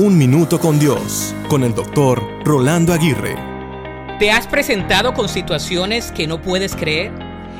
Un Minuto con Dios, con el doctor Rolando Aguirre. ¿Te has presentado con situaciones que no puedes creer?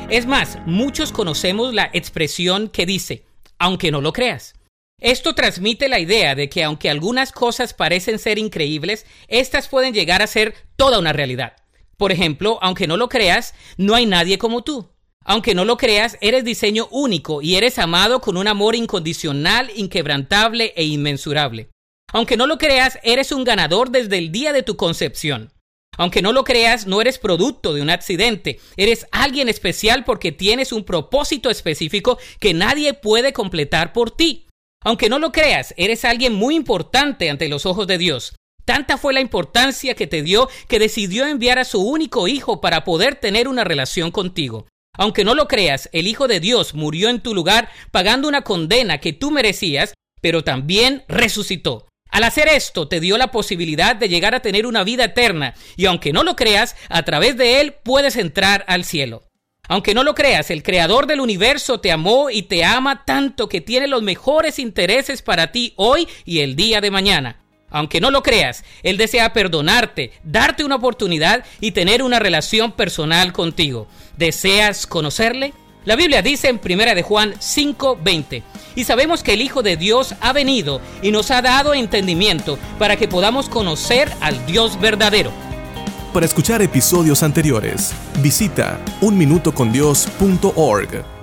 Es más, muchos conocemos la expresión que dice, aunque no lo creas. Esto transmite la idea de que aunque algunas cosas parecen ser increíbles, estas pueden llegar a ser toda una realidad. Por ejemplo, aunque no lo creas, no hay nadie como tú. Aunque no lo creas, eres diseño único y eres amado con un amor incondicional, inquebrantable e inmensurable. Aunque no lo creas, eres un ganador desde el día de tu concepción. Aunque no lo creas, no eres producto de un accidente. Eres alguien especial porque tienes un propósito específico que nadie puede completar por ti. Aunque no lo creas, eres alguien muy importante ante los ojos de Dios. Tanta fue la importancia que te dio que decidió enviar a su único hijo para poder tener una relación contigo. Aunque no lo creas, el Hijo de Dios murió en tu lugar pagando una condena que tú merecías, pero también resucitó. Al hacer esto te dio la posibilidad de llegar a tener una vida eterna y aunque no lo creas, a través de él puedes entrar al cielo. Aunque no lo creas, el creador del universo te amó y te ama tanto que tiene los mejores intereses para ti hoy y el día de mañana. Aunque no lo creas, Él desea perdonarte, darte una oportunidad y tener una relación personal contigo. ¿Deseas conocerle? La Biblia dice en 1 de Juan 5:20, y sabemos que el Hijo de Dios ha venido y nos ha dado entendimiento para que podamos conocer al Dios verdadero. Para escuchar episodios anteriores, visita unminutocondios.org.